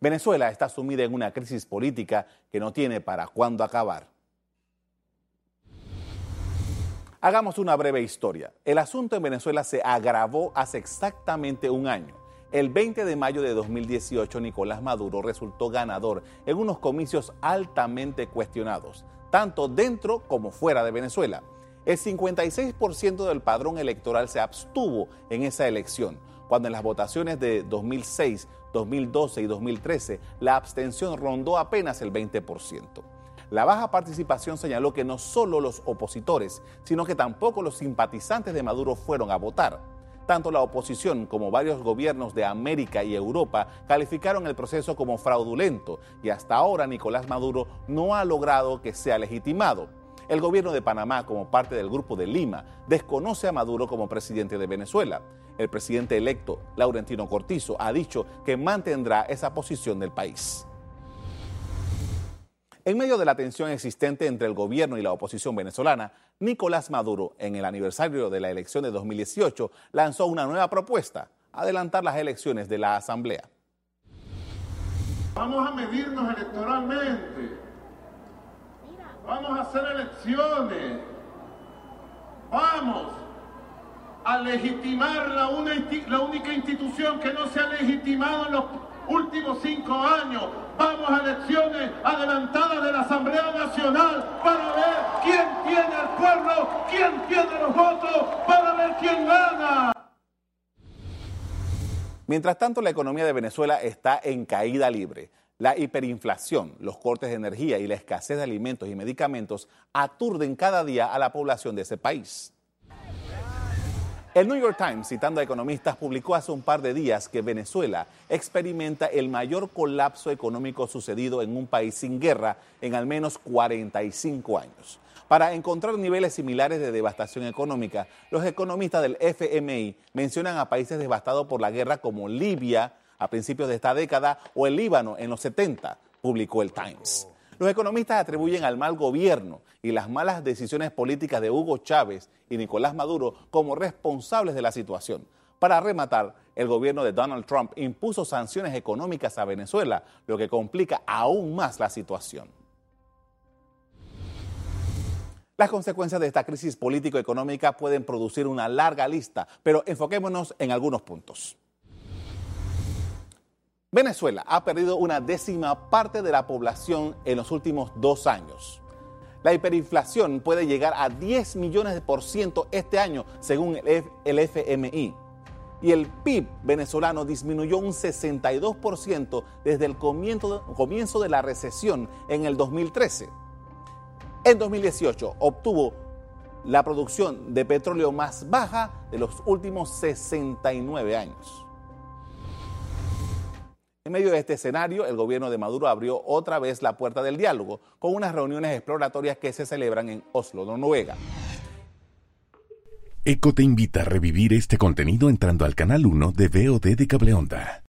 Venezuela está sumida en una crisis política que no tiene para cuándo acabar. Hagamos una breve historia. El asunto en Venezuela se agravó hace exactamente un año. El 20 de mayo de 2018, Nicolás Maduro resultó ganador en unos comicios altamente cuestionados, tanto dentro como fuera de Venezuela. El 56% del padrón electoral se abstuvo en esa elección, cuando en las votaciones de 2006, 2012 y 2013 la abstención rondó apenas el 20%. La baja participación señaló que no solo los opositores, sino que tampoco los simpatizantes de Maduro fueron a votar. Tanto la oposición como varios gobiernos de América y Europa calificaron el proceso como fraudulento y hasta ahora Nicolás Maduro no ha logrado que sea legitimado. El gobierno de Panamá, como parte del Grupo de Lima, desconoce a Maduro como presidente de Venezuela. El presidente electo, Laurentino Cortizo, ha dicho que mantendrá esa posición del país. En medio de la tensión existente entre el gobierno y la oposición venezolana, Nicolás Maduro, en el aniversario de la elección de 2018, lanzó una nueva propuesta, adelantar las elecciones de la Asamblea. Vamos a medirnos electoralmente. Vamos a hacer elecciones. Vamos a legitimar la, única institución que no se ha legitimado en los últimos cinco años. Vamos a elecciones adelantadas de la Asamblea Nacional para ver quién tiene el pueblo, quién tiene los votos, para ver quién gana. Mientras tanto, la economía de Venezuela está en caída libre. La hiperinflación, los cortes de energía y la escasez de alimentos y medicamentos aturden cada día a la población de ese país. El New York Times, citando a economistas, publicó hace un par de días que Venezuela experimenta el mayor colapso económico sucedido en un país sin guerra en al menos 45 años. Para encontrar niveles similares de devastación económica, los economistas del FMI mencionan a países devastados por la guerra como Libia a principios de esta década o el Líbano en los 70, publicó el Times. Los economistas atribuyen al mal gobierno y las malas decisiones políticas de Hugo Chávez y Nicolás Maduro como responsables de la situación. Para rematar, el gobierno de Donald Trump impuso sanciones económicas a Venezuela, lo que complica aún más la situación. Las consecuencias de esta crisis político-económica pueden producir una larga lista, pero enfoquémonos en algunos puntos. Venezuela ha perdido una décima parte de la población en los últimos dos años. La hiperinflación puede llegar a 10 millones de por ciento este año, según el FMI. Y el PIB venezolano disminuyó un 62% desde el comienzo de la recesión en el 2013. En 2018 obtuvo la producción de petróleo más baja de los últimos 69 años. En medio de este escenario, el gobierno de Maduro abrió otra vez la puerta del diálogo con unas reuniones exploratorias que se celebran en Oslo, Noruega. ECO te invita a revivir este contenido entrando al canal 1 de VOD de Cableonda.